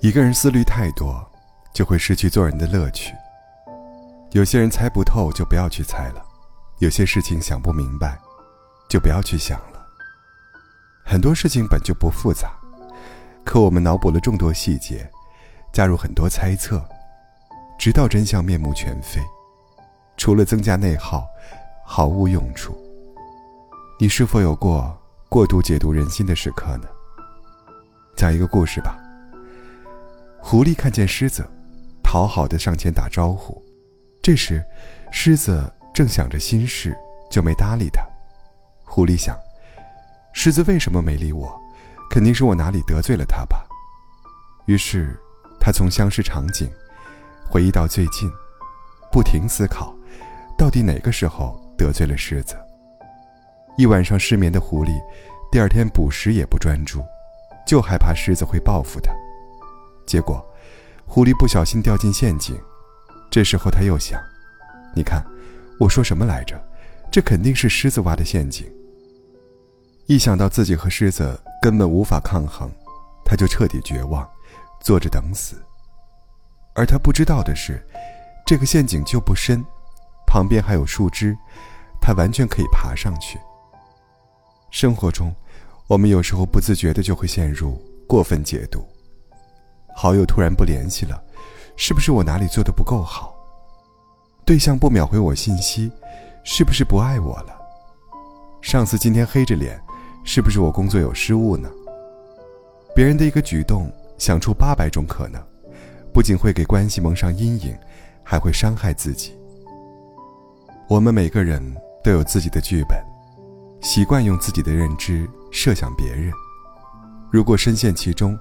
一个人思虑太多，就会失去做人的乐趣。有些人猜不透，就不要去猜了；有些事情想不明白，就不要去想了。很多事情本就不复杂，可我们脑补了众多细节，加入很多猜测，直到真相面目全非，除了增加内耗，毫无用处。你是否有过过度解读人心的时刻呢？讲一个故事吧。狐狸看见狮子，讨好的上前打招呼，这时，狮子正想着心事，就没搭理他。狐狸想。狮子为什么没理我？肯定是我哪里得罪了他吧。于是，他从相识场景回忆到最近，不停思考，到底哪个时候得罪了狮子。一晚上失眠的狐狸，第二天捕食也不专注，就害怕狮子会报复他。结果，狐狸不小心掉进陷阱。这时候他又想：你看，我说什么来着？这肯定是狮子挖的陷阱。一想到自己和狮子根本无法抗衡，他就彻底绝望，坐着等死。而他不知道的是，这个陷阱就不深，旁边还有树枝，他完全可以爬上去。生活中，我们有时候不自觉的就会陷入过分解读。好友突然不联系了，是不是我哪里做的不够好？对象不秒回我信息，是不是不爱我了？上司今天黑着脸。是不是我工作有失误呢？别人的一个举动，想出八百种可能，不仅会给关系蒙上阴影，还会伤害自己。我们每个人都有自己的剧本，习惯用自己的认知设想别人，如果深陷其中，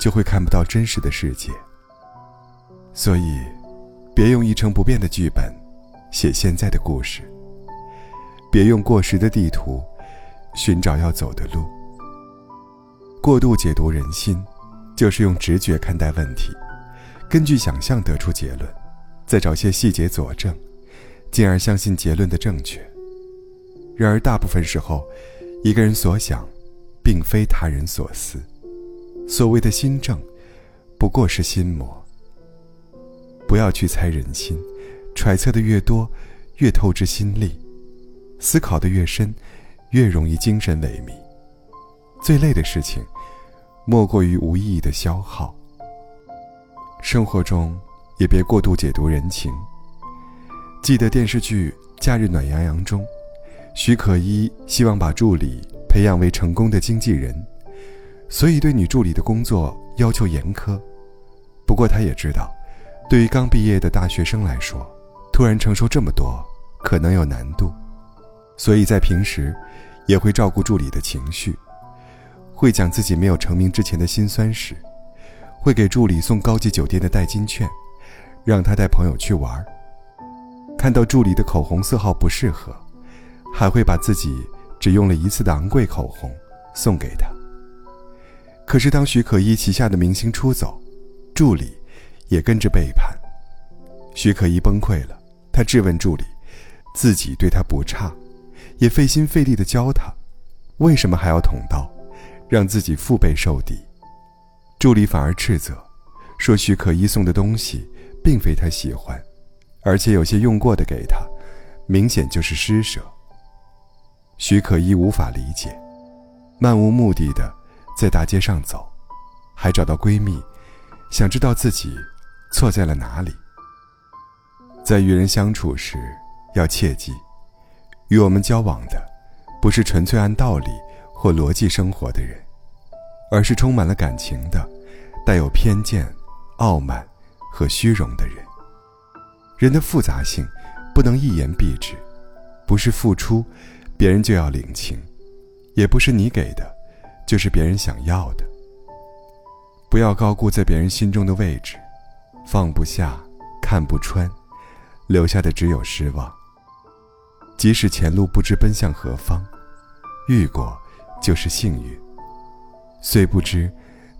就会看不到真实的世界。所以，别用一成不变的剧本写现在的故事，别用过时的地图。寻找要走的路。过度解读人心，就是用直觉看待问题，根据想象得出结论，再找些细节佐证，进而相信结论的正确。然而，大部分时候，一个人所想，并非他人所思。所谓的心正，不过是心魔。不要去猜人心，揣测的越多，越透支心力；思考的越深。越容易精神萎靡。最累的事情，莫过于无意义的消耗。生活中也别过度解读人情。记得电视剧《假日暖洋洋》中，许可依希望把助理培养为成功的经纪人，所以对女助理的工作要求严苛。不过他也知道，对于刚毕业的大学生来说，突然承受这么多，可能有难度。所以在平时，也会照顾助理的情绪，会讲自己没有成名之前的辛酸史，会给助理送高级酒店的代金券，让他带朋友去玩。看到助理的口红色号不适合，还会把自己只用了一次的昂贵口红送给他。可是当徐可依旗下的明星出走，助理也跟着背叛，徐可依崩溃了，她质问助理，自己对他不差。也费心费力的教他，为什么还要捅刀，让自己腹背受敌？助理反而斥责，说许可依送的东西并非他喜欢，而且有些用过的给他，明显就是施舍。许可依无法理解，漫无目的的在大街上走，还找到闺蜜，想知道自己错在了哪里。在与人相处时，要切记。与我们交往的，不是纯粹按道理或逻辑生活的人，而是充满了感情的、带有偏见、傲慢和虚荣的人。人的复杂性不能一言蔽之，不是付出，别人就要领情；也不是你给的，就是别人想要的。不要高估在别人心中的位置，放不下，看不穿，留下的只有失望。即使前路不知奔向何方，遇过就是幸运。虽不知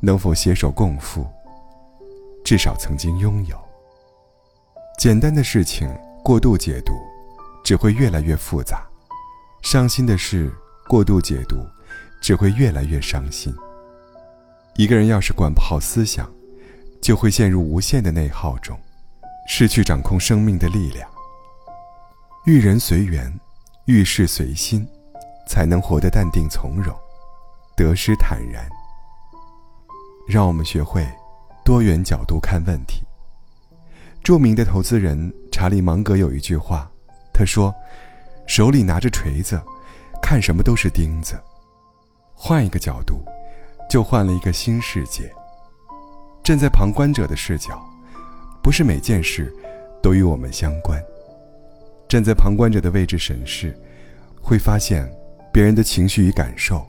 能否携手共赴，至少曾经拥有。简单的事情过度解读，只会越来越复杂；伤心的事过度解读，只会越来越伤心。一个人要是管不好思想，就会陷入无限的内耗中，失去掌控生命的力量。遇人随缘，遇事随心，才能活得淡定从容，得失坦然。让我们学会多元角度看问题。著名的投资人查理芒格有一句话，他说：“手里拿着锤子，看什么都是钉子。换一个角度，就换了一个新世界。站在旁观者的视角，不是每件事都与我们相关。站在旁观者的位置审视，会发现别人的情绪与感受，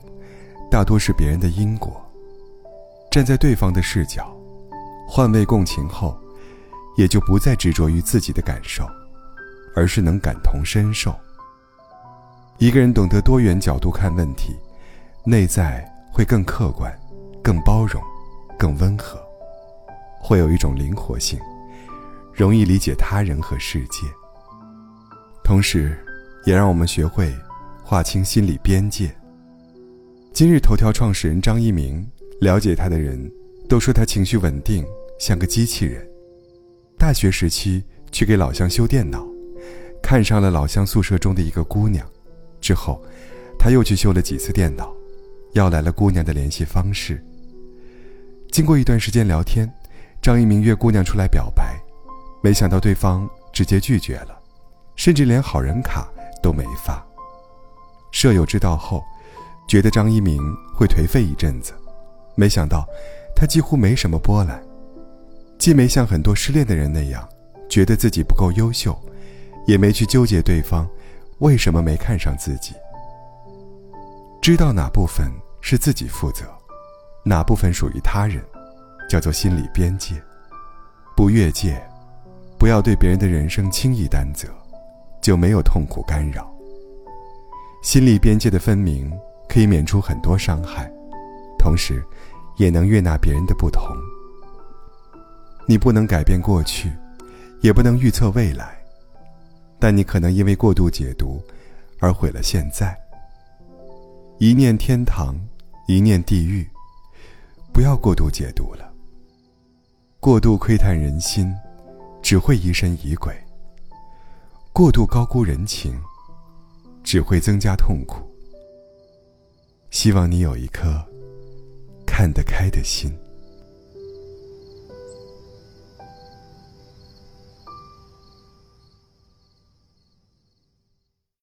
大多是别人的因果。站在对方的视角，换位共情后。”也就不再执着于自己的感受，而是能感同身受。一个人懂得多元角度看问题，内在会更客观、更包容、更温和，会有一种灵活性，容易理解他人和世界。同时，也让我们学会划清心理边界。今日头条创始人张一鸣，了解他的人都说他情绪稳定，像个机器人。大学时期去给老乡修电脑，看上了老乡宿舍中的一个姑娘，之后，他又去修了几次电脑，要来了姑娘的联系方式。经过一段时间聊天，张一鸣约姑娘出来表白，没想到对方直接拒绝了，甚至连好人卡都没发。舍友知道后，觉得张一鸣会颓废一阵子，没想到他几乎没什么波澜。既没像很多失恋的人那样，觉得自己不够优秀，也没去纠结对方为什么没看上自己。知道哪部分是自己负责，哪部分属于他人，叫做心理边界。不越界，不要对别人的人生轻易担责，就没有痛苦干扰。心理边界的分明，可以免除很多伤害，同时，也能悦纳别人的不同。你不能改变过去，也不能预测未来，但你可能因为过度解读而毁了现在。一念天堂，一念地狱，不要过度解读了。过度窥探人心，只会疑神疑鬼；过度高估人情，只会增加痛苦。希望你有一颗看得开的心。